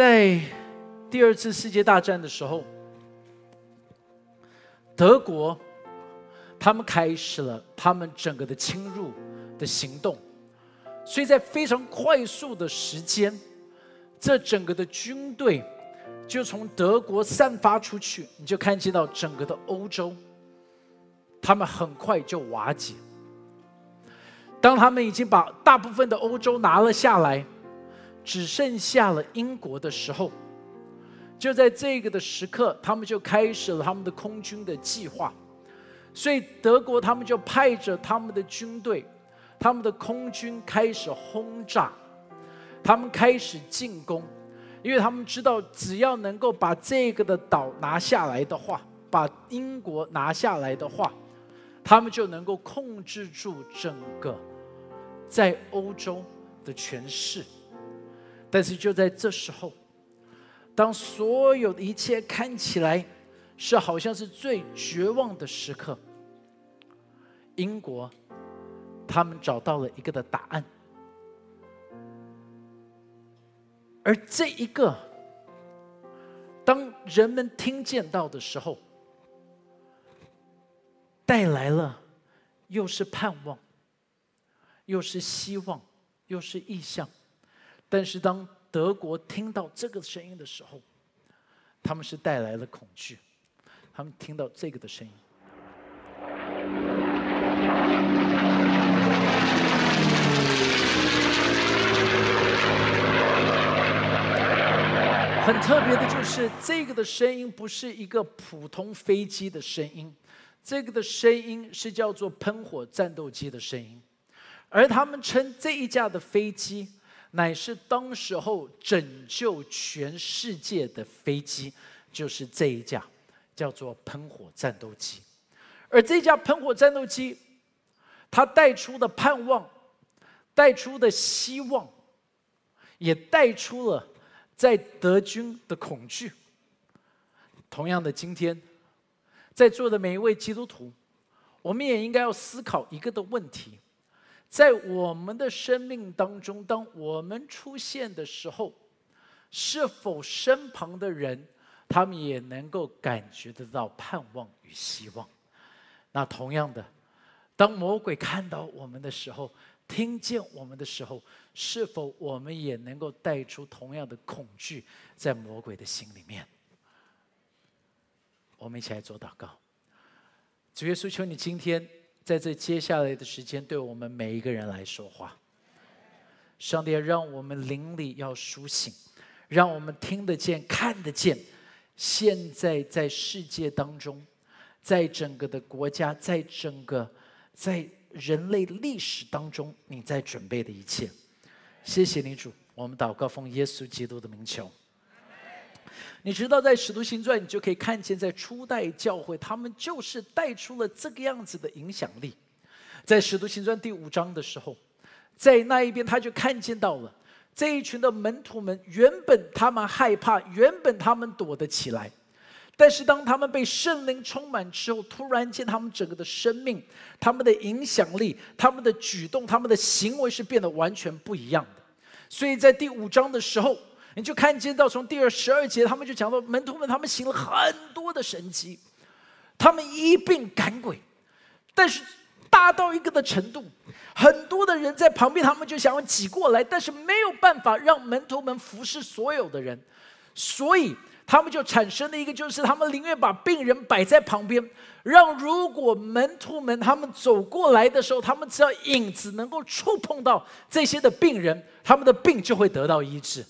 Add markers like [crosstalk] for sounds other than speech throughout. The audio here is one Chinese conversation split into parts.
在第二次世界大战的时候，德国他们开始了他们整个的侵入的行动，所以在非常快速的时间，这整个的军队就从德国散发出去，你就看见到整个的欧洲，他们很快就瓦解。当他们已经把大部分的欧洲拿了下来，只剩下了英国的时候，就在这个的时刻，他们就开始了他们的空军的计划。所以德国他们就派着他们的军队，他们的空军开始轰炸，他们开始进攻，因为他们知道，只要能够把这个的岛拿下来的话，把英国拿下来的话，他们就能够控制住整个。在欧洲的权势，但是就在这时候，当所有的一切看起来是好像是最绝望的时刻，英国他们找到了一个的答案，而这一个，当人们听见到的时候，带来了又是盼望。又是希望，又是意向，但是当德国听到这个声音的时候，他们是带来了恐惧。他们听到这个的声音，很特别的就是这个的声音不是一个普通飞机的声音，这个的声音是叫做喷火战斗机的声音。而他们称这一架的飞机乃是当时候拯救全世界的飞机，就是这一架叫做喷火战斗机。而这架喷火战斗机，它带出的盼望，带出的希望，也带出了在德军的恐惧。同样的，今天在座的每一位基督徒，我们也应该要思考一个的问题。在我们的生命当中，当我们出现的时候，是否身旁的人，他们也能够感觉得到盼望与希望？那同样的，当魔鬼看到我们的时候，听见我们的时候，是否我们也能够带出同样的恐惧在魔鬼的心里面？我们一起来做祷告，主耶稣，求你今天。在这接下来的时间，对我们每一个人来说话，上帝让我们灵里要苏醒，让我们听得见、看得见，现在在世界当中，在整个的国家，在整个在人类历史当中，你在准备的一切。谢谢你主，我们祷告奉耶稣基督的名求。你知道，在《使徒行传》，你就可以看见，在初代教会，他们就是带出了这个样子的影响力。在《使徒行传》第五章的时候，在那一边，他就看见到了这一群的门徒们，原本他们害怕，原本他们躲得起来，但是当他们被圣灵充满之后，突然间，他们整个的生命、他们的影响力、他们的举动、他们的行为是变得完全不一样的。所以在第五章的时候。你就看见到从第二十二节，他们就讲到门徒们，他们行了很多的神迹，他们一并赶鬼，但是大到一个的程度，很多的人在旁边，他们就想要挤过来，但是没有办法让门徒们服侍所有的人，所以他们就产生了一个，就是他们宁愿把病人摆在旁边，让如果门徒们他们走过来的时候，他们只要影子能够触碰到这些的病人，他们的病就会得到医治。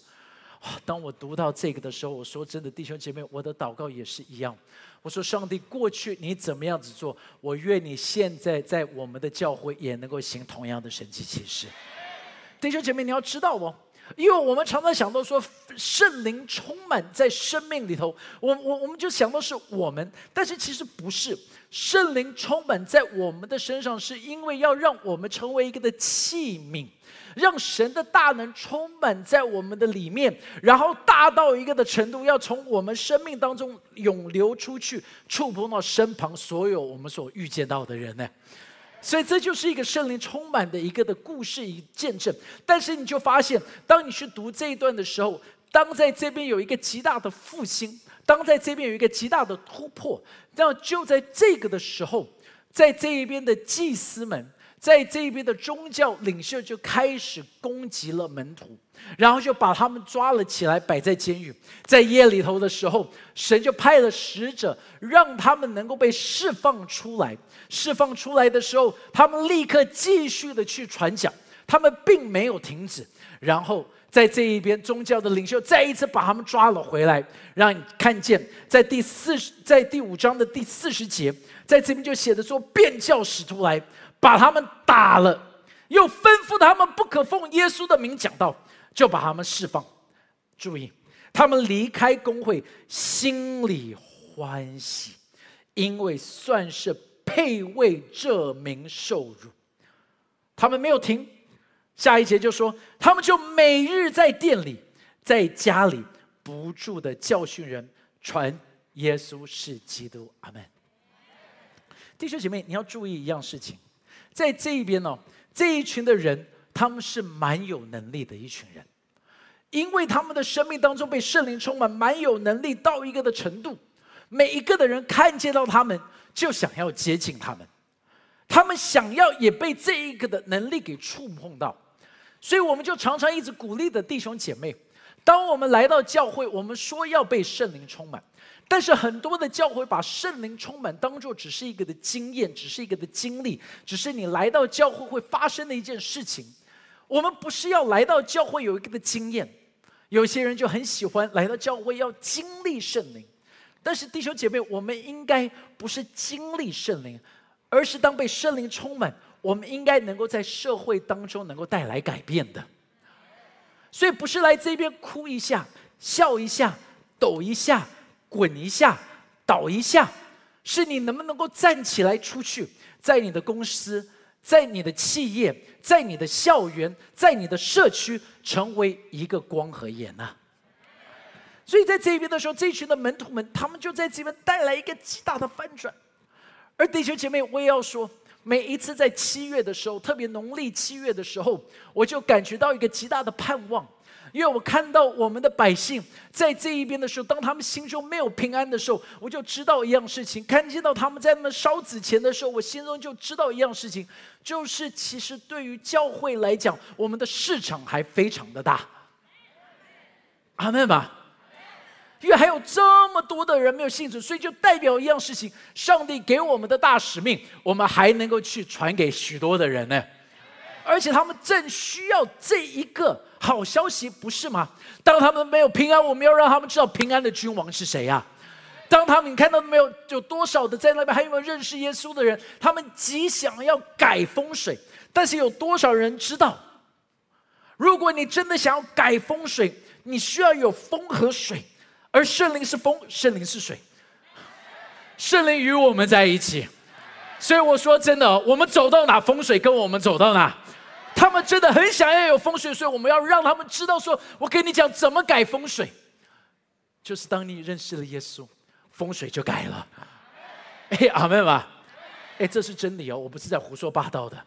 当我读到这个的时候，我说真的，弟兄姐妹，我的祷告也是一样。我说，上帝，过去你怎么样子做，我愿你现在在我们的教会也能够行同样的神迹奇事。弟兄姐妹，你要知道哦，因为我们常常想到说圣灵充满在生命里头，我我我们就想到是我们，但是其实不是，圣灵充满在我们的身上，是因为要让我们成为一个的器皿。让神的大能充满在我们的里面，然后大到一个的程度，要从我们生命当中涌流出去，触碰到身旁所有我们所遇见到的人呢。所以这就是一个圣灵充满的一个的故事与见证。但是你就发现，当你去读这一段的时候，当在这边有一个极大的复兴，当在这边有一个极大的突破，那就在这个的时候，在这一边的祭司们，在这边的宗教领袖就开始攻击了门徒，然后就把他们抓了起来，摆在监狱。在夜里头的时候，神就派了使者，让他们能够被释放出来。释放出来的时候，他们立刻继续的去传讲，他们并没有停止。然后在这一边，宗教的领袖再一次把他们抓了回来，让你看见，在第四十，在第五章的第四十节，在这边就写的说，便叫使徒来把他们打了，又吩咐他们不可奉耶稣的名讲道，就把他们释放。注意，他们离开工会，心里欢喜，因为算是。配为这名受辱，他们没有停。下一节就说，他们就每日在店里，在家里不住的教训人，传耶稣是基督。阿门。弟兄姐妹，你要注意一样事情，在这一边呢，这一群的人，他们是蛮有能力的一群人，因为他们的生命当中被圣灵充满，蛮有能力到一个的程度，每一个的人看见到他们。就想要接近他们，他们想要也被这一个的能力给触碰到，所以我们就常常一直鼓励的弟兄姐妹，当我们来到教会，我们说要被圣灵充满，但是很多的教会把圣灵充满当做只是一个的经验，只是一个的经历，只是你来到教会会发生的一件事情。我们不是要来到教会有一个的经验，有些人就很喜欢来到教会要经历圣灵。但是弟兄姐妹，我们应该不是经历圣灵，而是当被圣灵充满，我们应该能够在社会当中能够带来改变的。所以不是来这边哭一下、笑一下、抖一下、滚一下、倒一下，是你能不能够站起来出去，在你的公司、在你的企业、在你的校园、在你的社区，成为一个光和眼呢？所以在这边的时候，这群的门徒们，他们就在这边带来一个极大的翻转。而弟兄姐妹，我也要说，每一次在七月的时候，特别农历七月的时候，我就感觉到一个极大的盼望，因为我看到我们的百姓在这一边的时候，当他们心中没有平安的时候，我就知道一样事情；看见到他们在那烧纸钱的时候，我心中就知道一样事情，就是其实对于教会来讲，我们的市场还非常的大。阿门吧。因为还有这么多的人没有信主，所以就代表一样事情：上帝给我们的大使命，我们还能够去传给许多的人呢。而且他们正需要这一个好消息，不是吗？当他们没有平安，我们要让他们知道平安的君王是谁呀？当他们看到没有，有多少的在那边还有没有认识耶稣的人？他们极想要改风水，但是有多少人知道？如果你真的想要改风水，你需要有风和水。而圣灵是风，圣灵是水，圣灵与我们在一起，所以我说真的，我们走到哪，风水跟我们走到哪。他们真的很想要有风水，所以我们要让他们知道，说我跟你讲怎么改风水，就是当你认识了耶稣，风水就改了。[laughs] 哎，阿门吧。哎，这是真理哦，我不是在胡说八道的。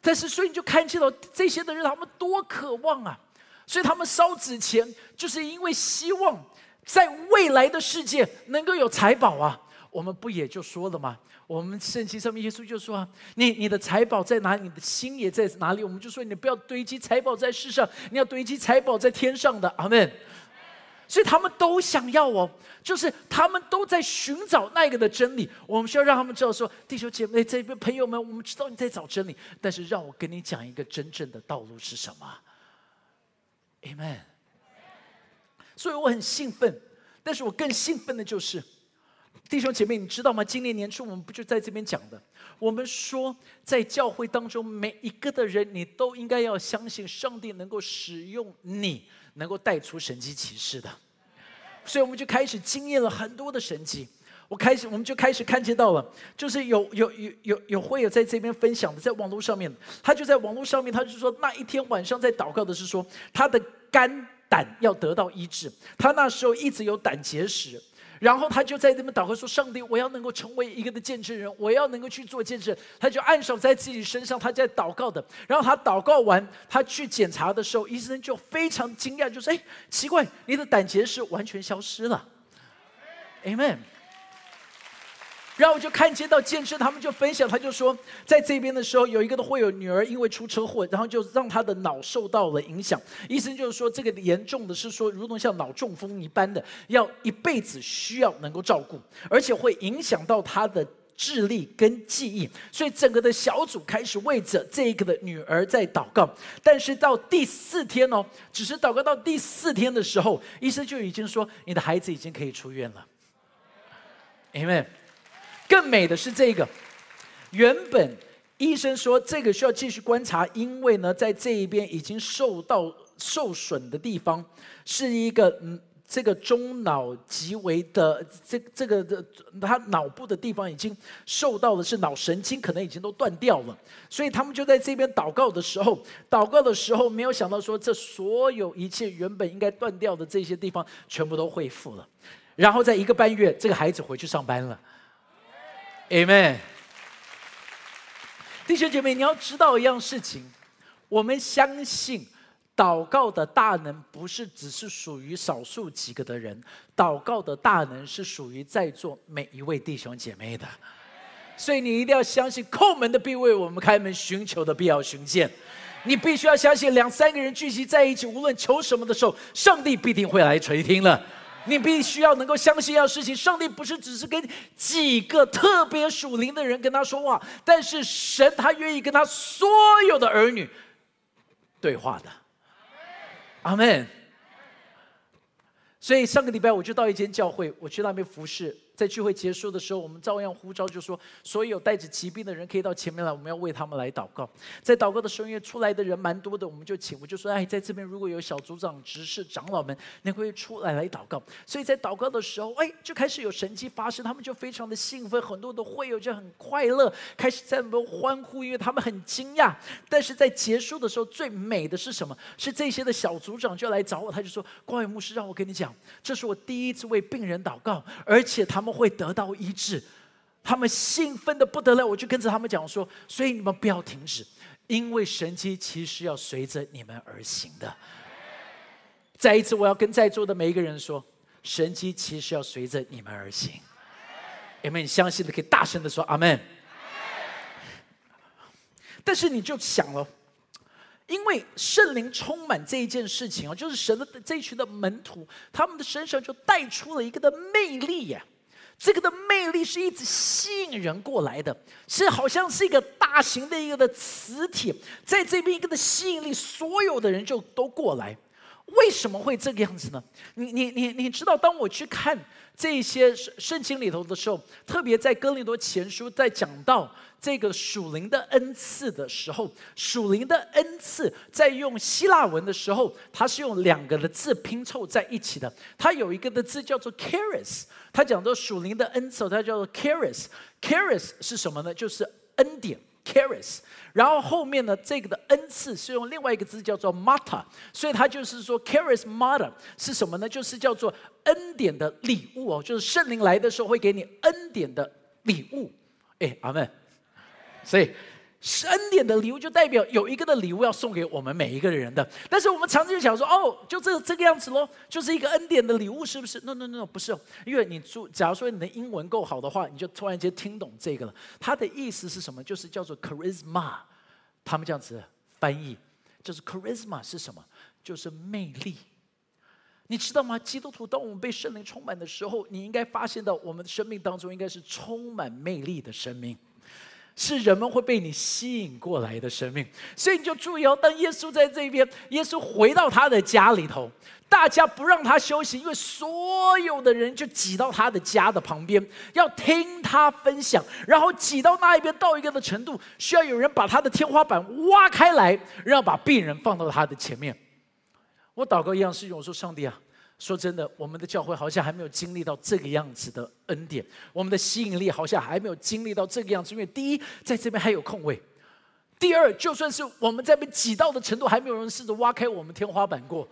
但是，所以你就看见了这些的人，他们多渴望啊！所以他们烧纸钱，就是因为希望。在未来的世界能够有财宝啊，我们不也就说了吗？我们圣经上面耶稣就说啊：“你你的财宝在哪里，你的心也在哪里。”我们就说：“你不要堆积财宝在世上，你要堆积财宝在天上的。”阿门。所以他们都想要哦，就是他们都在寻找那个的真理。我们需要让他们知道说：“弟兄姐妹，这边朋友们，我们知道你在找真理，但是让我跟你讲一个真正的道路是什么。” Amen。所以我很兴奋，但是我更兴奋的就是，弟兄姐妹，你知道吗？今年年初我们不就在这边讲的？我们说，在教会当中，每一个的人，你都应该要相信上帝能够使用你，能够带出神迹奇事的。所以我们就开始经验了很多的神迹。我开始，我们就开始看见到了，就是有有有有有会有在这边分享的，在网络上面，他就在网络上面，他就说那一天晚上在祷告的是说他的肝。胆要得到医治，他那时候一直有胆结石，然后他就在那边祷告说：“上帝，我要能够成为一个的见证人，我要能够去做见证。”他就按手在自己身上，他在祷告的。然后他祷告完，他去检查的时候，医生就非常惊讶，就说：“哎，奇怪，你的胆结石完全消失了。” Amen。然后我就看见到见证，他们就分享，他就说，在这边的时候，有一个的会有女儿因为出车祸，然后就让他的脑受到了影响。医生就是说，这个严重的是说，如同像脑中风一般的，要一辈子需要能够照顾，而且会影响到他的智力跟记忆。所以整个的小组开始为着这个的女儿在祷告。但是到第四天哦，只是祷告到第四天的时候，医生就已经说，你的孩子已经可以出院了。Amen。更美的是这个，原本医生说这个需要继续观察，因为呢，在这一边已经受到受损的地方是一个嗯，这个中脑极为的这这个的，他脑部的地方已经受到的是脑神经，可能已经都断掉了，所以他们就在这边祷告的时候，祷告的时候没有想到说，这所有一切原本应该断掉的这些地方全部都恢复了，然后在一个半月，这个孩子回去上班了。Amen，弟兄姐妹，你要知道一样事情，我们相信祷告的大能不是只是属于少数几个的人，祷告的大能是属于在座每一位弟兄姐妹的。所以你一定要相信，叩门的必为我们开门，寻求的必要寻见。你必须要相信，两三个人聚集在一起，无论求什么的时候，上帝必定会来垂听了。你必须要能够相信一样事情：上帝不是只是跟几个特别属灵的人跟他说话，但是神他愿意跟他所有的儿女对话的。阿门。所以上个礼拜我就到一间教会，我去那边服侍。在聚会结束的时候，我们照样呼召，就说所有带着疾病的人可以到前面来，我们要为他们来祷告。在祷告的时候，因为出来的人蛮多的，我们就请，我就说，哎，在这边如果有小组长、执事、长老们，你会出来来祷告。所以在祷告的时候，哎，就开始有神迹发生，他们就非常的兴奋，很多的会友就很快乐，开始在那边欢呼，因为他们很惊讶。但是在结束的时候，最美的是什么？是这些的小组长就来找我，他就说，光远牧师让我跟你讲，这是我第一次为病人祷告，而且他们。会得到医治，他们兴奋的不得了。我就跟着他们讲说：“所以你们不要停止，因为神迹其实要随着你们而行的。”再一次，我要跟在座的每一个人说：“神迹其实要随着你们而行。”有没有相信的可以大声的说阿门？但是你就想了，因为圣灵充满这一件事情啊，就是神的这一群的门徒，他们的身上就带出了一个的魅力呀。这个的魅力是一直吸引人过来的，是好像是一个大型的一个的磁铁，在这边一个的吸引力，所有的人就都过来。为什么会这个样子呢？你你你你知道，当我去看这些圣经里头的时候，特别在哥林多前书在讲到。这个属灵的恩赐的时候，属灵的恩赐在用希腊文的时候，它是用两个的字拼凑在一起的。它有一个的字叫做 charis，它讲到属灵的恩赐，它叫做 charis。charis 是什么呢？就是恩典 Caris，。然后后面呢，这个的恩赐是用另外一个字叫做 mata，所以它就是说 Caris Mata 是什么呢？就是叫做恩典的礼物哦，就是圣灵来的时候会给你恩典的礼物。哎，阿门。所以，是恩典的礼物，就代表有一个的礼物要送给我们每一个人的。但是我们常常就想说，哦，就这这个样子喽，就是一个恩典的礼物，是不是？No，No，No，不是。因为你注，假如说你的英文够好的话，你就突然间听懂这个了。它的意思是什么？就是叫做 charisma。他们这样子翻译，就是 charisma 是什么？就是魅力。你知道吗？基督徒，当我们被圣灵充满的时候，你应该发现到我们的生命当中应该是充满魅力的生命。是人们会被你吸引过来的生命，所以你就注意哦。当耶稣在这边，耶稣回到他的家里头，大家不让他休息，因为所有的人就挤到他的家的旁边，要听他分享。然后挤到那一边到一个的程度，需要有人把他的天花板挖开来，让把病人放到他的前面。我祷告一样事情，我说：上帝啊。说真的，我们的教会好像还没有经历到这个样子的恩典，我们的吸引力好像还没有经历到这个样子。因为第一，在这边还有空位；第二，就算是我们在被挤到的程度，还没有人试着挖开我们天花板过。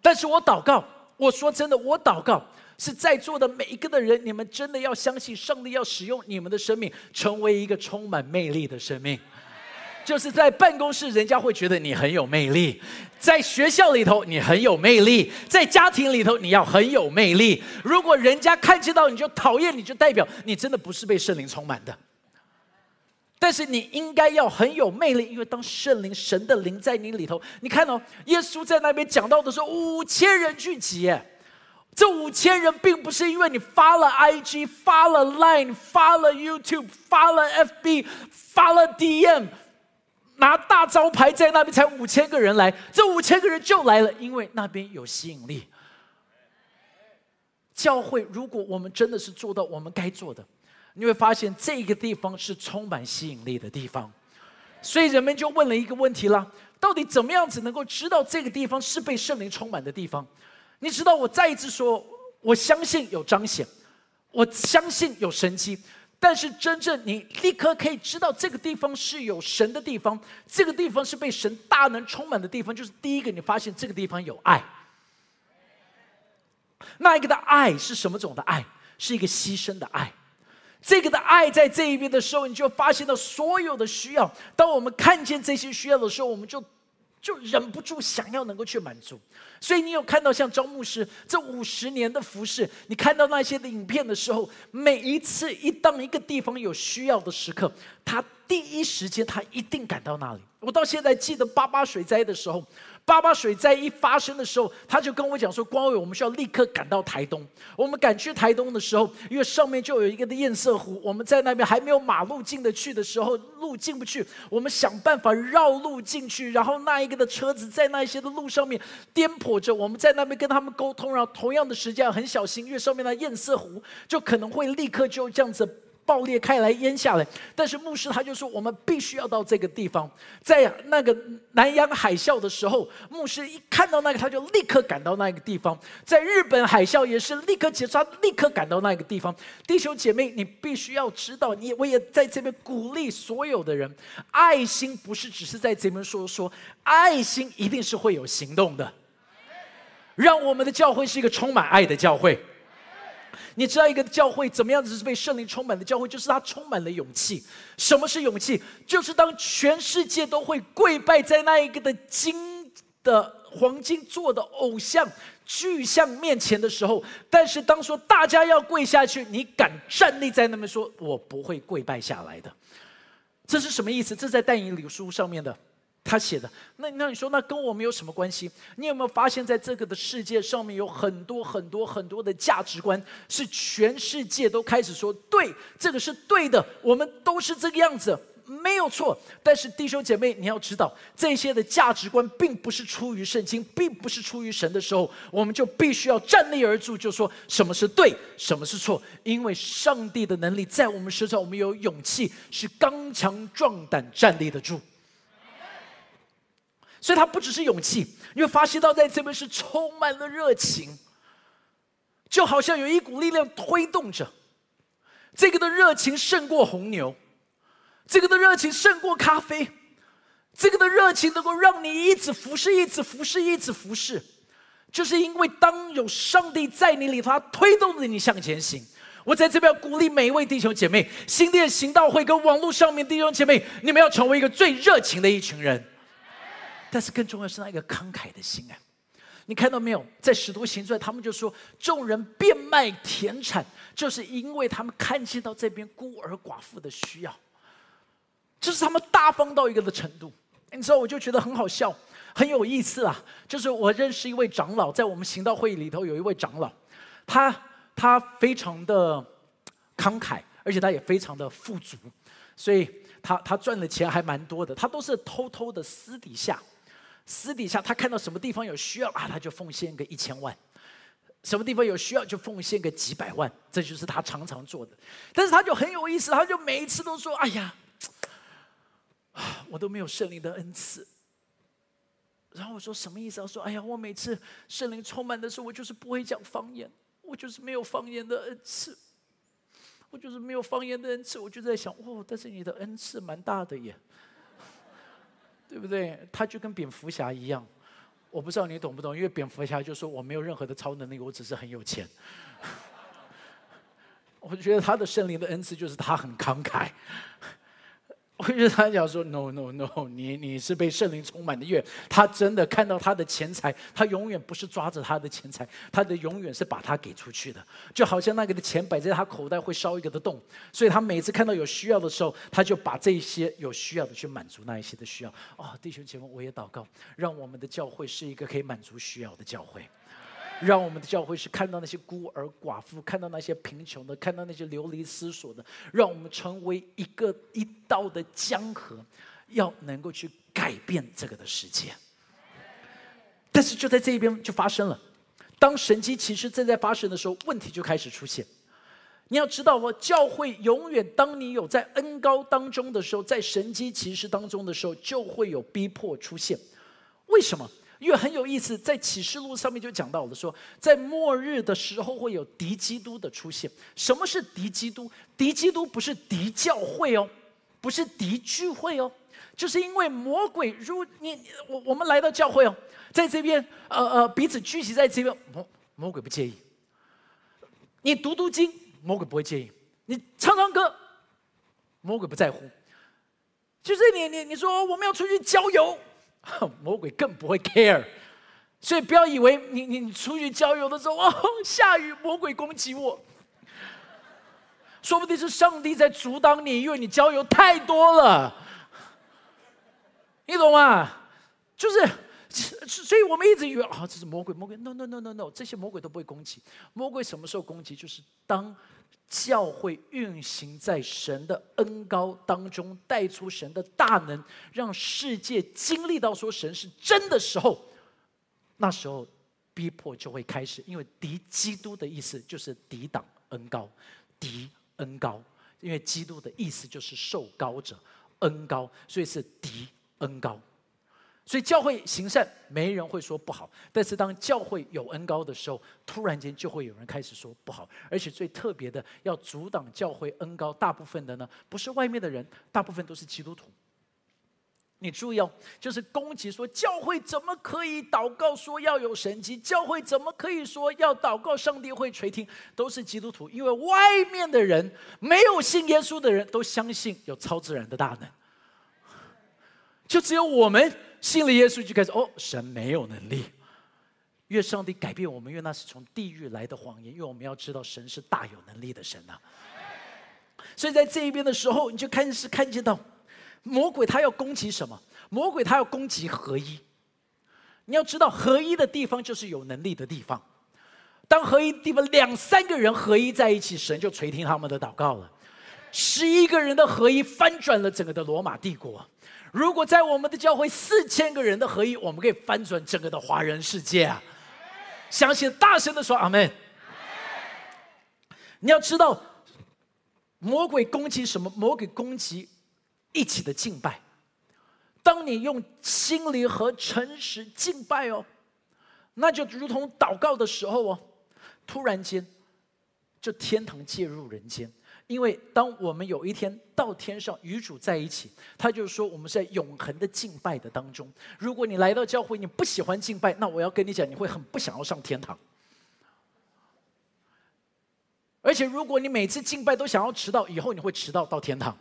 但是我祷告，我说真的，我祷告，是在座的每一个的人，你们真的要相信上帝要使用你们的生命，成为一个充满魅力的生命。就是在办公室，人家会觉得你很有魅力；在学校里头，你很有魅力；在家庭里头，你要很有魅力。如果人家看见到你就讨厌你，就代表你真的不是被圣灵充满的。但是你应该要很有魅力，因为当圣灵、神的灵在你里头，你看到耶稣在那边讲到的时候，五千人聚集。这五千人并不是因为你发了 IG、发了 Line、发了 YouTube、发了 FB、发了 DM，拿大招牌在那边才五千个人来。这五千个人就来了，因为那边有吸引力。教会，如果我们真的是做到我们该做的。你会发现这个地方是充满吸引力的地方，所以人们就问了一个问题了：到底怎么样子能够知道这个地方是被圣灵充满的地方？你知道，我再一次说，我相信有彰显，我相信有神迹，但是真正你立刻可以知道这个地方是有神的地方，这个地方是被神大能充满的地方，就是第一个，你发现这个地方有爱。那一个的爱是什么种的爱？是一个牺牲的爱。这个的爱在这一边的时候，你就发现到所有的需要。当我们看见这些需要的时候，我们就就忍不住想要能够去满足。所以你有看到像招募师这五十年的服饰，你看到那些的影片的时候，每一次一当一个地方有需要的时刻，他第一时间他一定赶到那里。我到现在记得八八水灾的时候。八八水灾一发生的时候，他就跟我讲说：“光伟，我们需要立刻赶到台东。我们赶去台东的时候，因为上面就有一个的堰塞湖，我们在那边还没有马路进得去的时候，路进不去，我们想办法绕路进去。然后那一个的车子在那一些的路上面颠簸着，我们在那边跟他们沟通，然后同样的时间很小心，因为上面的堰塞湖就可能会立刻就这样子。”爆裂开来淹下来，但是牧师他就说，我们必须要到这个地方。在那个南洋海啸的时候，牧师一看到那个，他就立刻赶到那个地方。在日本海啸也是立刻结束，他立刻赶到那个地方。弟兄姐妹，你必须要知道，你我也在这边鼓励所有的人，爱心不是只是在这边说说，爱心一定是会有行动的。让我们的教会是一个充满爱的教会。你知道一个教会怎么样子是被圣灵充满的教会？就是它充满了勇气。什么是勇气？就是当全世界都会跪拜在那一个的金的黄金做的偶像巨像面前的时候，但是当说大家要跪下去，你敢站立在那边说：“我不会跪拜下来的。”这是什么意思？这在但以理书上面的。他写的那那你说那跟我们有什么关系？你有没有发现，在这个的世界上面有很多很多很多的价值观，是全世界都开始说对，这个是对的，我们都是这个样子，没有错。但是弟兄姐妹，你要知道，这些的价值观并不是出于圣经，并不是出于神的时候，我们就必须要站立而住，就说什么是对，什么是错，因为上帝的能力在我们身上，我们有勇气，是刚强壮胆站立得住。所以，他不只是勇气，你会发现到在这边是充满了热情，就好像有一股力量推动着。这个的热情胜过红牛，这个的热情胜过咖啡，这个的热情能够让你一直服侍，一直服侍，一直服侍，就是因为当有上帝在你里头，他推动着你向前行。我在这边鼓励每一位弟兄姐妹，新店行道会跟网络上面弟兄姐妹，你们要成为一个最热情的一群人。但是更重要是那一个慷慨的心啊！你看到没有？在使徒行传，他们就说众人变卖田产，就是因为他们看见到这边孤儿寡妇的需要，这是他们大方到一个的程度。你知道，我就觉得很好笑，很有意思啊！就是我认识一位长老，在我们行道会议里头有一位长老，他他非常的慷慨，而且他也非常的富足，所以他他赚的钱还蛮多的。他都是偷偷的私底下。私底下，他看到什么地方有需要啊，他就奉献个一千万；什么地方有需要，就奉献个几百万。这就是他常常做的。但是他就很有意思，他就每一次都说：“哎呀，我都没有圣灵的恩赐。”然后我说：“什么意思？”他说：“哎呀，我每次圣灵充满的时候，我就是不会讲方言，我就是没有方言的恩赐，我就是没有方言的恩赐。”我就在想：“哦，但是你的恩赐蛮大的耶。”对不对？他就跟蝙蝠侠一样，我不知道你懂不懂，因为蝙蝠侠就说我没有任何的超能力，我只是很有钱。[laughs] 我觉得他的圣灵的恩赐就是他很慷慨。我觉得他讲说，no no no，你你是被圣灵充满的，因为他真的看到他的钱财，他永远不是抓着他的钱财，他的永远是把他给出去的，就好像那个的钱摆在他口袋会烧一个的洞，所以他每次看到有需要的时候，他就把这些有需要的去满足那一些的需要。哦，弟兄姐妹，我也祷告，让我们的教会是一个可以满足需要的教会。让我们的教会是看到那些孤儿寡妇，看到那些贫穷的，看到那些流离失所的，让我们成为一个一道的江河，要能够去改变这个的世界。但是就在这一边就发生了，当神迹其实正在发生的时候，问题就开始出现。你要知道哦，教会永远当你有在恩高当中的时候，在神迹骑士当中的时候，就会有逼迫出现。为什么？因为很有意思，在启示录上面就讲到了，说在末日的时候会有敌基督的出现。什么是敌基督？敌基督不是敌教会哦，不是敌聚会哦，就是因为魔鬼如你我我们来到教会哦，在这边呃呃彼此聚集在这边，魔魔鬼不介意。你读读经，魔鬼不会介意；你唱唱歌，魔鬼不在乎。就是你你你说我们要出去郊游。[laughs] 魔鬼更不会 care，所以不要以为你你出去郊游的时候哦 [laughs] 下雨，魔鬼攻击我，说不定是上帝在阻挡你，因为你郊游太多了，你懂吗？就是，[laughs] 所以我们一直以为啊这是魔鬼，魔鬼 no no no no no，这些魔鬼都不会攻击，魔鬼什么时候攻击？就是当。教会运行在神的恩高当中，带出神的大能，让世界经历到说神是真的时候，那时候逼迫就会开始。因为敌基督的意思就是抵挡恩高，敌恩高，因为基督的意思就是受高者，恩高，所以是敌恩高。所以教会行善，没人会说不好。但是当教会有恩高的时候，突然间就会有人开始说不好。而且最特别的，要阻挡教会恩高，大部分的呢，不是外面的人，大部分都是基督徒。你注意哦，就是攻击说教会怎么可以祷告说要有神迹？教会怎么可以说要祷告上帝会垂听？都是基督徒，因为外面的人没有信耶稣的人都相信有超自然的大能，就只有我们。信了耶稣就开始哦，神没有能力。越上帝改变我们，越那是从地狱来的谎言。因为我们要知道，神是大有能力的神呐。所以在这一边的时候，你就开始看见到魔鬼他要攻击什么？魔鬼他要攻击合一。你要知道，合一的地方就是有能力的地方。当合一地方两三个人合一在一起，神就垂听他们的祷告了。十一个人的合一翻转了整个的罗马帝国。如果在我们的教会四千个人的合一，我们可以翻转整个的华人世界啊！相信大声的说阿门。你要知道，魔鬼攻击什么？魔鬼攻击一起的敬拜。当你用心灵和诚实敬拜哦，那就如同祷告的时候哦，突然间，就天堂介入人间。因为当我们有一天到天上与主在一起，他就是说我们是在永恒的敬拜的当中。如果你来到教会，你不喜欢敬拜，那我要跟你讲，你会很不想要上天堂。而且如果你每次敬拜都想要迟到，以后你会迟到到天堂，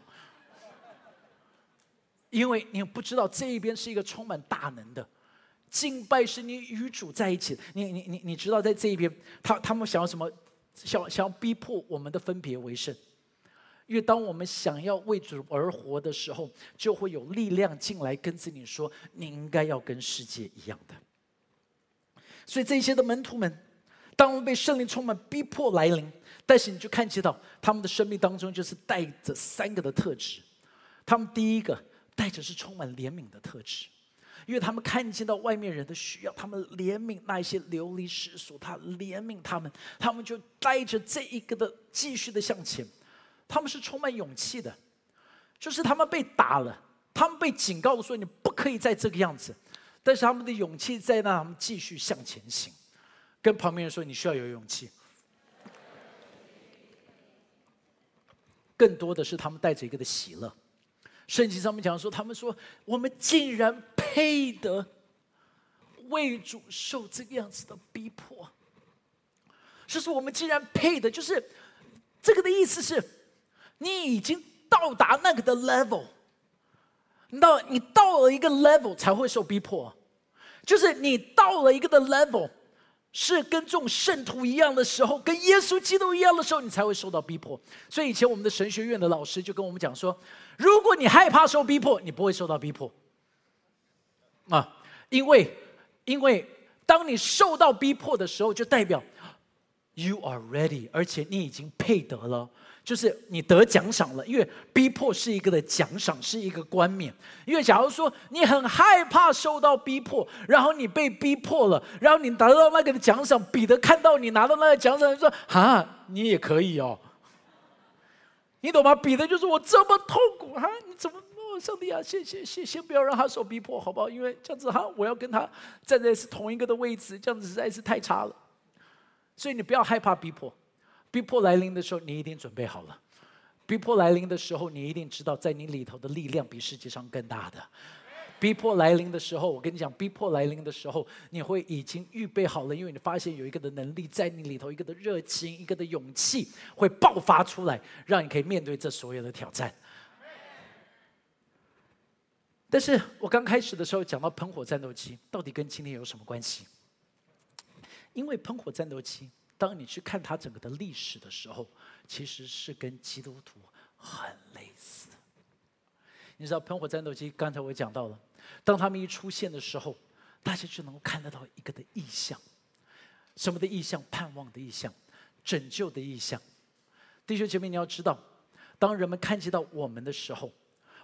因为你不知道这一边是一个充满大能的敬拜，是你与主在一起。你你你你知道在这一边，他他们想要什么？想想要逼迫我们的分别为圣。因为当我们想要为主而活的时候，就会有力量进来跟着你说：“你应该要跟世界一样的。”所以这些的门徒们，当我们被圣灵充满、逼迫来临，但是你就看见到他们的生命当中就是带着三个的特质。他们第一个带着是充满怜悯的特质，因为他们看见到外面人的需要，他们怜悯那些流离失所，他怜悯他们，他们就带着这一个的继续的向前。他们是充满勇气的，就是他们被打了，他们被警告说你不可以再这个样子，但是他们的勇气在那，他们继续向前行。跟旁边人说你需要有勇气。更多的是他们带着一个的喜乐。圣经上面讲说，他们说我们竟然配得为主受这个样子的逼迫。就是我们竟然配的，就是这个的意思是，你已经到达那个的 level，到你到了一个 level 才会受逼迫，就是你到了一个的 level，是跟这种圣徒一样的时候，跟耶稣基督一样的时候，你才会受到逼迫。所以以前我们的神学院的老师就跟我们讲说，如果你害怕受逼迫，你不会受到逼迫，啊，因为因为当你受到逼迫的时候，就代表。You are ready，而且你已经配得了，就是你得奖赏了。因为逼迫是一个的奖赏，是一个冠冕。因为假如说你很害怕受到逼迫，然后你被逼迫了，然后你拿到那个的奖赏，彼得看到你拿到那个奖赏，说：“哈，你也可以哦。”你懂吗？彼得就是我这么痛苦哈，你怎么？上帝啊，先先先先不要让他受逼迫，好不好？因为这样子哈，我要跟他站在是同一个的位置，这样子实在是太差了。所以你不要害怕逼迫，逼迫来临的时候，你一定准备好了。逼迫来临的时候，你一定知道，在你里头的力量比世界上更大的。逼迫来临的时候，我跟你讲，逼迫来临的时候，你会已经预备好了，因为你发现有一个的能力在你里头，一个的热情，一个的勇气会爆发出来，让你可以面对这所有的挑战。但是我刚开始的时候讲到喷火战斗机，到底跟今天有什么关系？因为喷火战斗机，当你去看它整个的历史的时候，其实是跟基督徒很类似。你知道喷火战斗机，刚才我讲到了，当他们一出现的时候，大家就能够看得到一个的意象，什么的意象？盼望的意象，拯救的意象。弟兄姐妹，你要知道，当人们看见到我们的时候，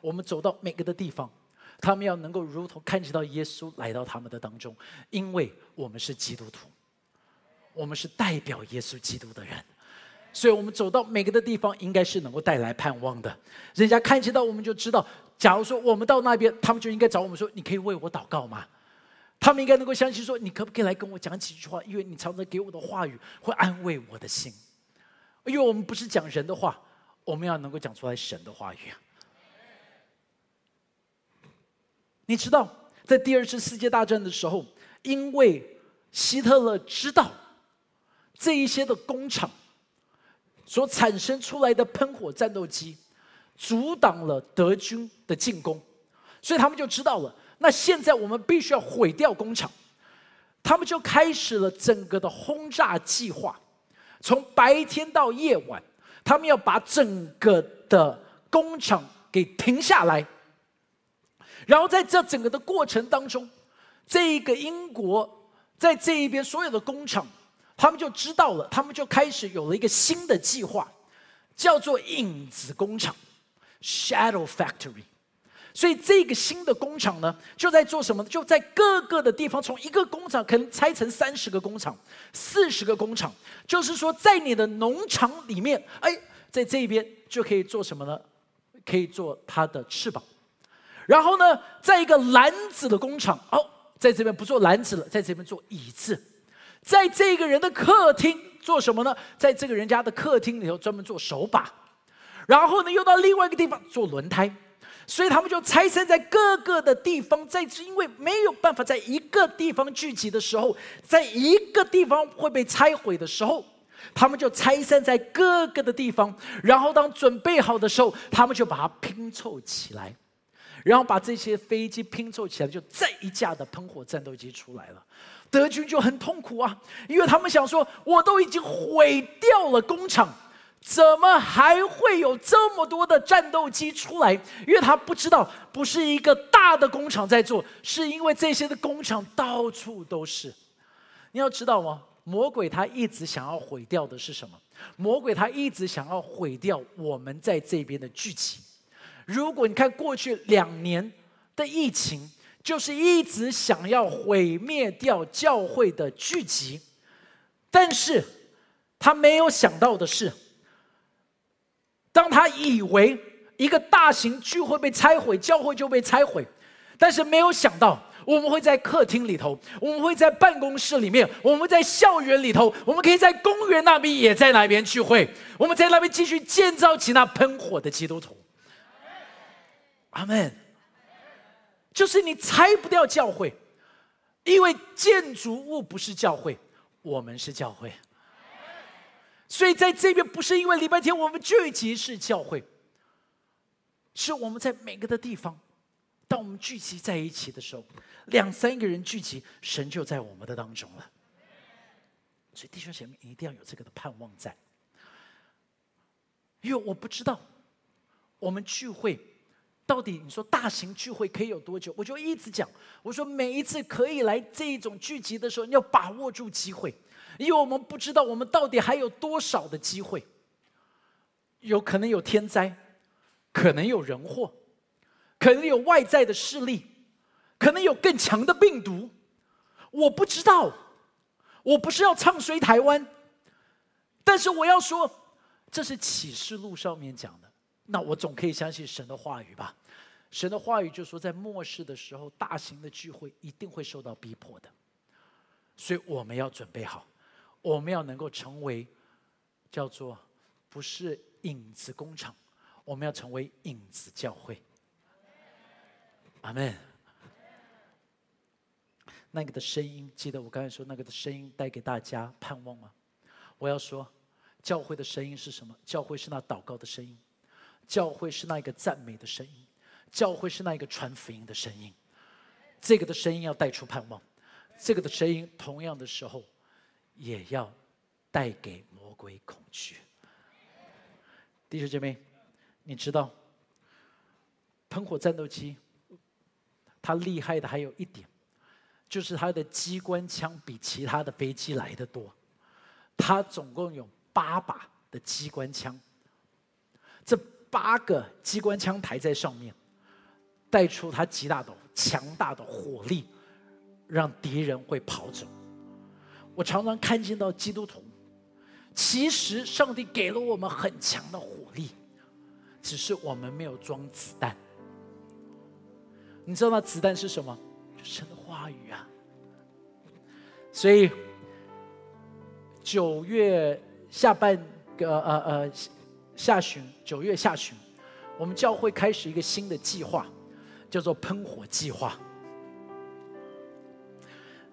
我们走到每个的地方，他们要能够如同看见到耶稣来到他们的当中，因为我们是基督徒。我们是代表耶稣基督的人，所以我们走到每个的地方，应该是能够带来盼望的。人家看见到我们就知道，假如说我们到那边，他们就应该找我们说：“你可以为我祷告吗？”他们应该能够相信说：“你可不可以来跟我讲几句话？因为你常常给我的话语会安慰我的心。”因为我们不是讲人的话，我们要能够讲出来神的话语！你知道，在第二次世界大战的时候，因为希特勒知道。这一些的工厂所产生出来的喷火战斗机，阻挡了德军的进攻，所以他们就知道了。那现在我们必须要毁掉工厂，他们就开始了整个的轰炸计划。从白天到夜晚，他们要把整个的工厂给停下来。然后在这整个的过程当中，这一个英国在这一边所有的工厂。他们就知道了，他们就开始有了一个新的计划，叫做影子工厂 （Shadow Factory）。所以这个新的工厂呢，就在做什么呢？就在各个的地方，从一个工厂可能拆成三十个工厂、四十个工厂，就是说，在你的农场里面，哎，在这边就可以做什么呢？可以做它的翅膀。然后呢，在一个篮子的工厂，哦，在这边不做篮子了，在这边做椅子。在这个人的客厅做什么呢？在这个人家的客厅里头专门做手把，然后呢又到另外一个地方做轮胎，所以他们就拆散在各个的地方。在因为没有办法在一个地方聚集的时候，在一个地方会被拆毁的时候，他们就拆散在各个的地方。然后当准备好的时候，他们就把它拼凑起来，然后把这些飞机拼凑起来，就再一架的喷火战斗机出来了。德军就很痛苦啊，因为他们想说，我都已经毁掉了工厂，怎么还会有这么多的战斗机出来？因为他不知道，不是一个大的工厂在做，是因为这些的工厂到处都是。你要知道吗？魔鬼他一直想要毁掉的是什么？魔鬼他一直想要毁掉我们在这边的聚集。如果你看过去两年的疫情。就是一直想要毁灭掉教会的聚集，但是他没有想到的是，当他以为一个大型聚会被拆毁，教会就被拆毁，但是没有想到，我们会在客厅里头，我们会在办公室里面，我们在校园里头，我们可以在公园那边也在那边聚会，我们在那边继续建造起那喷火的基督徒。阿门。就是你拆不掉教会，因为建筑物不是教会，我们是教会。所以在这边不是因为礼拜天我们聚集是教会，是我们在每个的地方，当我们聚集在一起的时候，两三个人聚集，神就在我们的当中了。所以弟兄姐妹一定要有这个的盼望在，因为我不知道我们聚会到底你说大型聚会可以有多久，我就一直讲，我说每一次可以来这种聚集的时候，你要把握住机会。因为我们不知道我们到底还有多少的机会，有可能有天灾，可能有人祸，可能有外在的势力，可能有更强的病毒，我不知道。我不是要唱衰台湾，但是我要说，这是启示录上面讲的，那我总可以相信神的话语吧？神的话语就说，在末世的时候，大型的聚会一定会受到逼迫的，所以我们要准备好。我们要能够成为叫做不是影子工厂，我们要成为影子教会。阿门。那个的声音，记得我刚才说那个的声音带给大家盼望吗？我要说，教会的声音是什么？教会是那祷告的声音，教会是那一个赞美的声音，教会是那一个传福音的声音。这个的声音要带出盼望，这个的声音同样的时候。也要带给魔鬼恐惧，弟兄姐妹，你知道喷火战斗机，它厉害的还有一点，就是它的机关枪比其他的飞机来的多，它总共有八把的机关枪，这八个机关枪抬在上面，带出他极大的强大的火力，让敌人会跑走。我常常看见到基督徒，其实上帝给了我们很强的火力，只是我们没有装子弹。你知道那子弹是什么？神的话语啊！所以九月下半个呃呃下旬，九月下旬，我们教会开始一个新的计划，叫做喷火计划。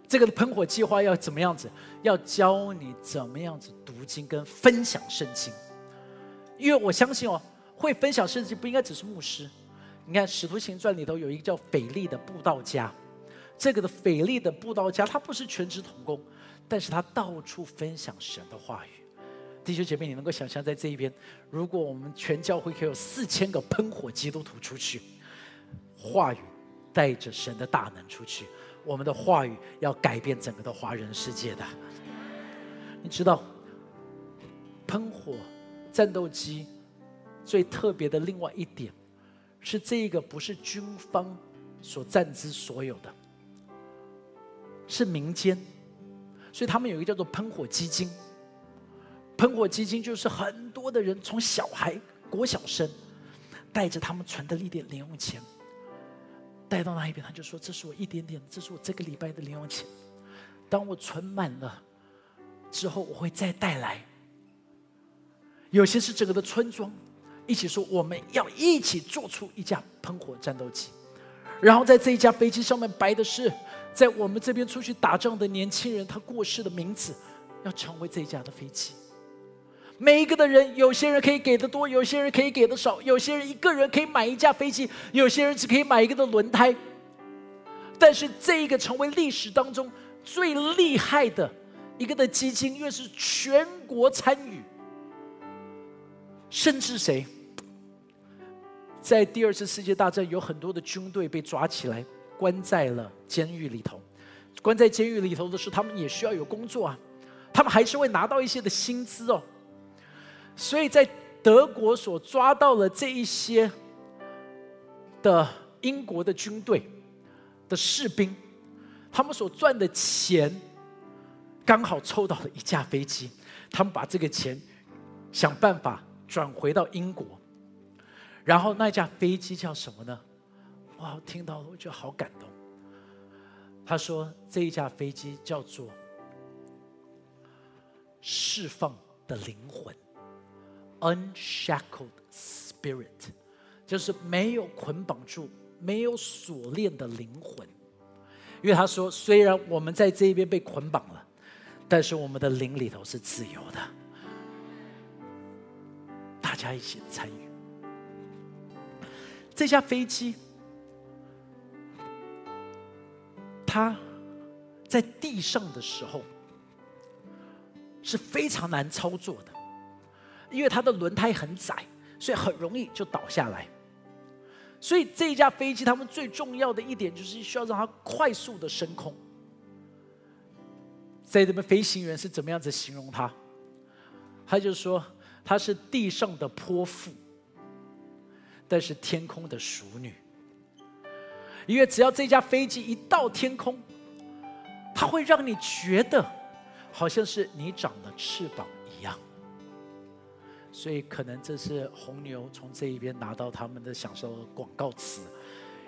这个的喷火计划要怎么样子？要教你怎么样子读经跟分享圣经，因为我相信哦，会分享圣经不应该只是牧师。你看《使徒行传》里头有一个叫腓力的布道家，这个的腓力的布道家，他不是全职童工，但是他到处分享神的话语。弟兄姐妹，你能够想象在这一边，如果我们全教会可以有四千个喷火基督徒出去，话语带着神的大能出去。我们的话语要改变整个的华人世界的，你知道，喷火战斗机最特别的另外一点，是这一个不是军方所占之所有的，是民间，所以他们有一个叫做喷火基金。喷火基金就是很多的人从小孩国小生，带着他们存的一点零用钱。带到那一边，他就说：“这是我一点点，这是我这个礼拜的零用钱。当我存满了之后，我会再带来。有些是整个的村庄一起说，我们要一起做出一架喷火战斗机。然后在这一架飞机上面摆的是，在我们这边出去打仗的年轻人他过世的名字，要成为这一架的飞机。”每一个的人，有些人可以给的多，有些人可以给的少，有些人一个人可以买一架飞机，有些人只可以买一个的轮胎。但是这一个成为历史当中最厉害的一个的基金，因为是全国参与，甚至谁在第二次世界大战有很多的军队被抓起来关在了监狱里头，关在监狱里头的是他们也需要有工作啊，他们还是会拿到一些的薪资哦。所以在德国所抓到了这一些的英国的军队的士兵，他们所赚的钱刚好抽到了一架飞机，他们把这个钱想办法转回到英国，然后那架飞机叫什么呢？哇，听到了我觉得好感动。他说这一架飞机叫做释放的灵魂。Unshackled spirit，就是没有捆绑住、没有锁链的灵魂。因为他说，虽然我们在这一边被捆绑了，但是我们的灵里头是自由的。大家一起参与。这架飞机，它在地上的时候是非常难操作的，因为它的轮胎很窄，所以很容易就倒下来。所以这一架飞机，他们最重要的一点就是需要让它快速的升空。在这边，飞行员是怎么样子形容它？他就说它是地上的泼妇，但是天空的淑女。因为只要这架飞机一到天空，它会让你觉得好像是你长了翅膀。所以可能这是红牛从这一边拿到他们的享受的广告词，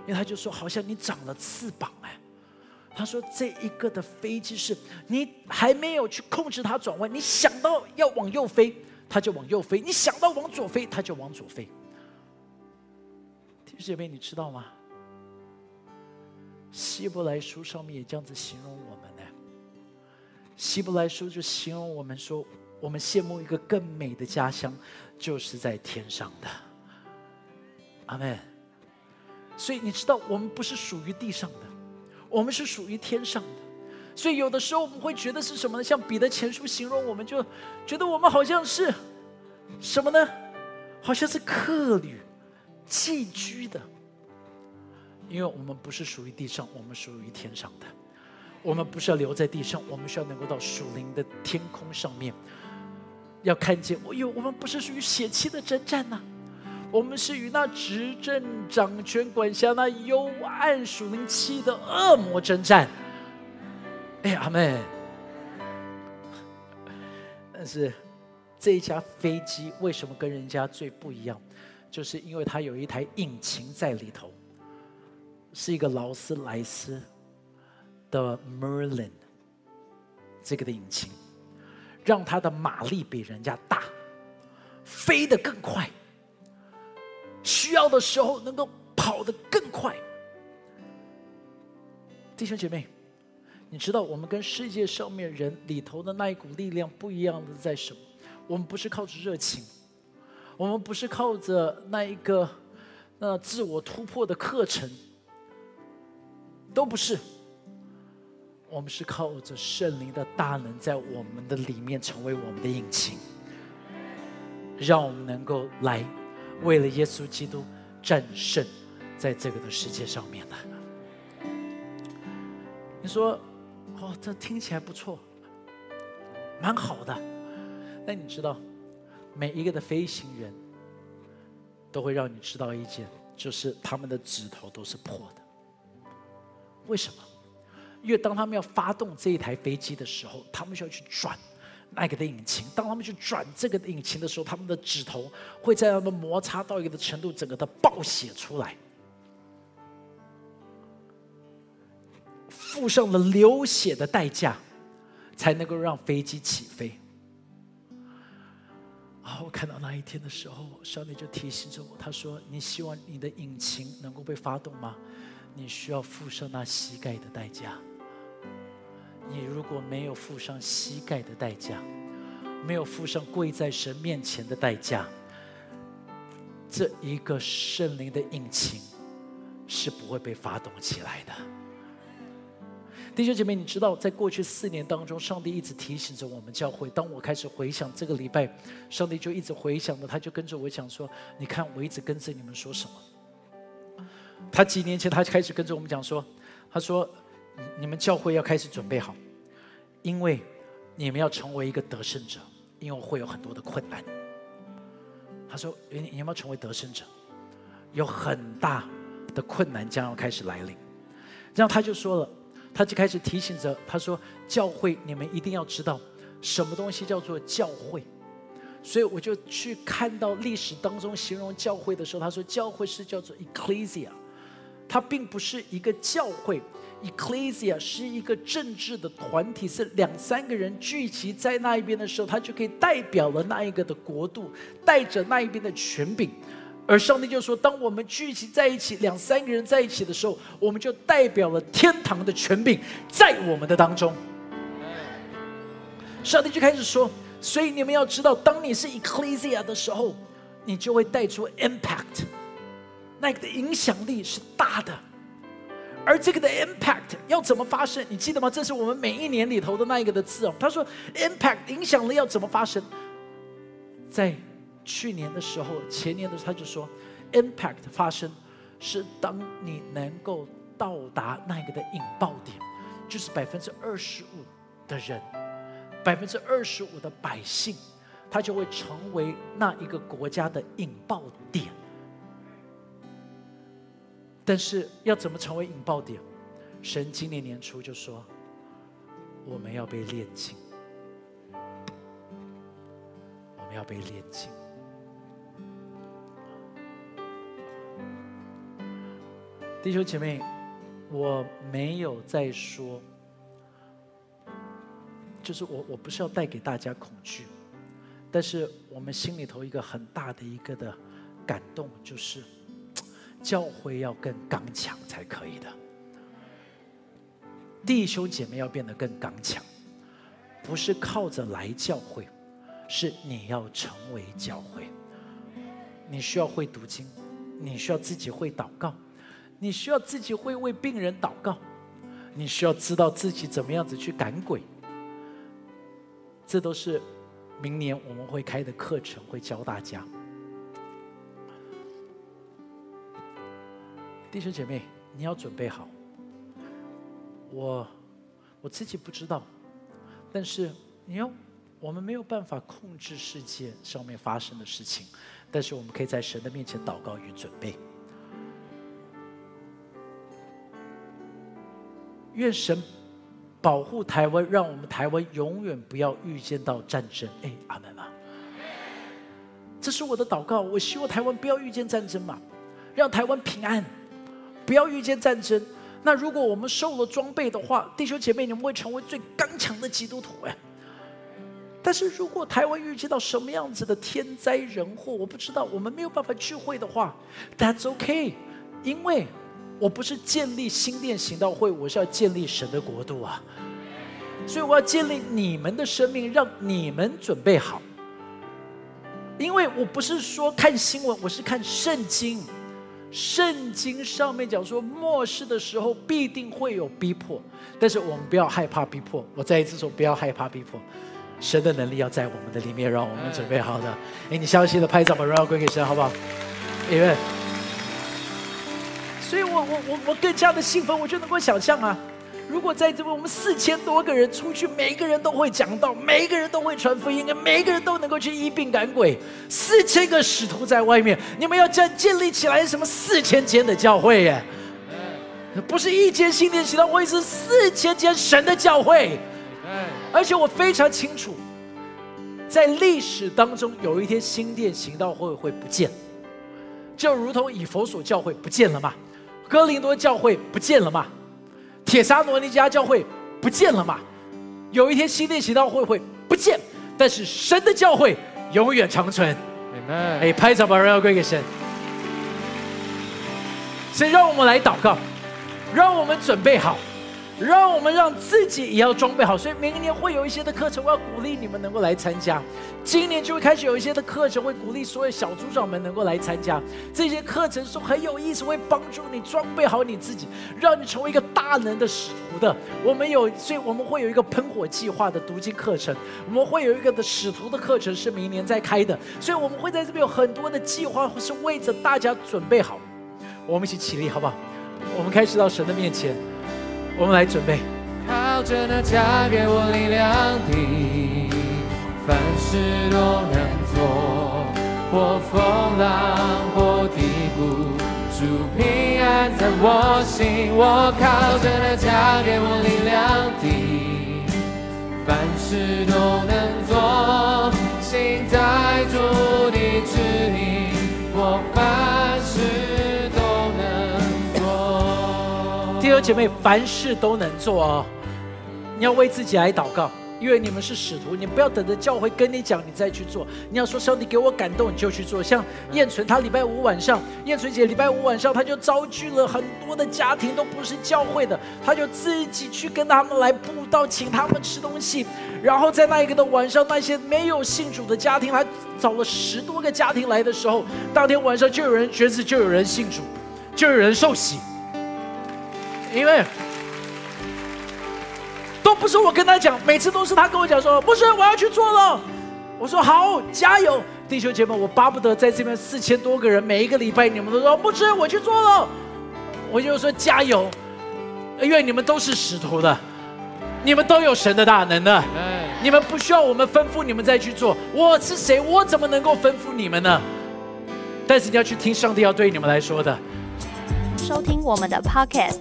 因为他就说好像你长了翅膀哎，他说这一个的飞机是你还没有去控制它转弯，你想到要往右飞，它就往右飞；你想到往左飞，它就往左飞。弟兄姐妹，你知道吗？希伯来书上面也这样子形容我们呢。希伯来书就形容我们说。我们羡慕一个更美的家乡，就是在天上的。阿门。所以你知道，我们不是属于地上的，我们是属于天上的。所以有的时候我们会觉得是什么呢？像彼得前书形容，我们就觉得我们好像是什么呢？好像是客旅、寄居的。因为我们不是属于地上，我们属于天上的。我们不是要留在地上，我们需要能够到属灵的天空上面。要看见，哎呦，我们不是属于血气的征战呐，我们是与那执政掌权管辖那幽暗属灵气的恶魔征战。哎，阿妹，但是这一架飞机为什么跟人家最不一样？就是因为它有一台引擎在里头，是一个劳斯莱斯的 Merlin 这个的引擎。让他的马力比人家大，飞得更快，需要的时候能够跑得更快。弟兄姐妹，你知道我们跟世界上面人里头的那一股力量不一样的在什么？我们不是靠着热情，我们不是靠着那一个那自我突破的课程，都不是。我们是靠着圣灵的大能，在我们的里面成为我们的引擎，让我们能够来为了耶稣基督战胜在这个的世界上面的。你说，哦，这听起来不错，蛮好的。那你知道，每一个的飞行员都会让你知道一件，就是他们的指头都是破的。为什么？因为当他们要发动这一台飞机的时候，他们需要去转那个的引擎。当他们去转这个引擎的时候，他们的指头会在他们摩擦到一个的程度，整个的爆血出来，付上了流血的代价，才能够让飞机起飞。啊！我看到那一天的时候，上帝就提醒着我，他说：“你希望你的引擎能够被发动吗？你需要付上那膝盖的代价。”你如果没有付上膝盖的代价，没有付上跪在神面前的代价，这一个圣灵的引擎是不会被发动起来的。弟兄姐妹，你知道，在过去四年当中，上帝一直提醒着我们教会。当我开始回想这个礼拜，上帝就一直回想着，他就跟着我讲说：“你看，我一直跟着你们说什么？”他几年前，他就开始跟着我们讲说：“他说。”你们教会要开始准备好，因为你们要成为一个得胜者，因为会有很多的困难。他说：“你你要成为得胜者，有很大的困难将要开始来临。”然后他就说了，他就开始提醒着他说：“教会，你们一定要知道什么东西叫做教会。”所以我就去看到历史当中形容教会的时候，他说：“教会是叫做 ecclesia，它并不是一个教会。” Ecclesia 是一个政治的团体，是两三个人聚集在那一边的时候，他就可以代表了那一个的国度，带着那一边的权柄，而上帝就说：“当我们聚集在一起，两三个人在一起的时候，我们就代表了天堂的权柄在我们的当中。”上帝就开始说：“所以你们要知道，当你是 ecclesia 的时候，你就会带出 impact，那个的影响力是大的。而这个的 impact 要怎么发生？你记得吗？这是我们每一年里头的那一个的字哦。他说，impact 影响力要怎么发生？在。”去年的时候，前年的时候，他就说，impact 发生是当你能够到达那一个的引爆点，就是百分之二十五的人，百分之二十五的百姓，他就会成为那一个国家的引爆点。但是要怎么成为引爆点？神今年年初就说，我们要被炼净，我们要被炼净。弟兄姐妹，我没有在说，就是我我不是要带给大家恐惧，但是我们心里头一个很大的一个的感动，就是教会要更刚强才可以的。弟兄姐妹要变得更刚强，不是靠着来教会，是你要成为教会。你需要会读经，你需要自己会祷告。你需要自己会为病人祷告，你需要知道自己怎么样子去赶鬼，这都是明年我们会开的课程，会教大家。弟兄姐妹，你要准备好。我我自己不知道，但是你要，我们没有办法控制世界上面发生的事情，但是我们可以在神的面前祷告与准备。愿神保护台湾，让我们台湾永远不要遇见到战争。哎，阿门吗？这是我的祷告。我希望台湾不要遇见战争嘛，让台湾平安，不要遇见战争。那如果我们受了装备的话，弟兄姐妹，你们会成为最刚强的基督徒哎。但是如果台湾遇见到什么样子的天灾人祸，我不知道，我们没有办法聚会的话，That's OK，因为。我不是建立新店行道会，我是要建立神的国度啊！所以我要建立你们的生命，让你们准备好。因为我不是说看新闻，我是看圣经。圣经上面讲说，末世的时候必定会有逼迫，但是我们不要害怕逼迫。我再一次说，不要害怕逼迫。神的能力要在我们的里面，让我们准备好的。哎，你相信的，拍掌把荣耀归给神，好不好？因为。所以我我我我更加的兴奋，我就能够想象啊，如果在这边我们四千多个人出去，每一个人都会讲道，每一个人都会传福音，每一个人都能够去医病赶鬼，四千个使徒在外面，你们要建建立起来什么四千间的教会耶？不是一间新店祈祷会，是四千间神的教会。而且我非常清楚，在历史当中，有一天新店行道会会不见，就如同以佛所教会不见了嘛。哥林多教会不见了吗？铁沙罗尼迦教会不见了嘛？有一天新店行道会会不见，但是神的教会永远长存。哎，拍掌把荣耀归给神。所以让我们来祷告，让我们准备好。让我们让自己也要装备好，所以明年会有一些的课程，我要鼓励你们能够来参加。今年就会开始有一些的课程，会鼓励所有小组长们能够来参加。这些课程是很有意思，会帮助你装备好你自己，让你成为一个大能的使徒的。我们有，所以我们会有一个喷火计划的读经课程，我们会有一个的使徒的课程是明年在开的。所以我们会在这边有很多的计划，是为着大家准备好。我们一起起立，好不好？我们开始到神的面前。我们来准备。靠着那加给我力量的，凡事都能做。或风浪，或低谷，主平安在我心。我靠着那加给我力量的，凡事都能做。心在主的指引，我弟兄姐妹，凡事都能做哦。你要为自己来祷告，因为你们是使徒，你不要等着教会跟你讲，你再去做。你要说上帝给我感动，你就去做。像燕纯，他礼拜五晚上，燕纯姐礼拜五晚上，她就招聚了很多的家庭，都不是教会的，她就自己去跟他们来布道，请他们吃东西。然后在那一个的晚上，那些没有信主的家庭，他找了十多个家庭来的时候，当天晚上就有人觉子，就有人信主，就有人受洗，因为。都不是我跟他讲，每次都是他跟我讲说，不是我要去做了。我说好，加油，弟兄姐妹，我巴不得在这边四千多个人，每一个礼拜你们都说不是我去做了，我就说加油，因为你们都是使徒的，你们都有神的大能的，你们不需要我们吩咐你们再去做。我是谁？我怎么能够吩咐你们呢？但是你要去听上帝要对你们来说的。收听我们的 Podcast，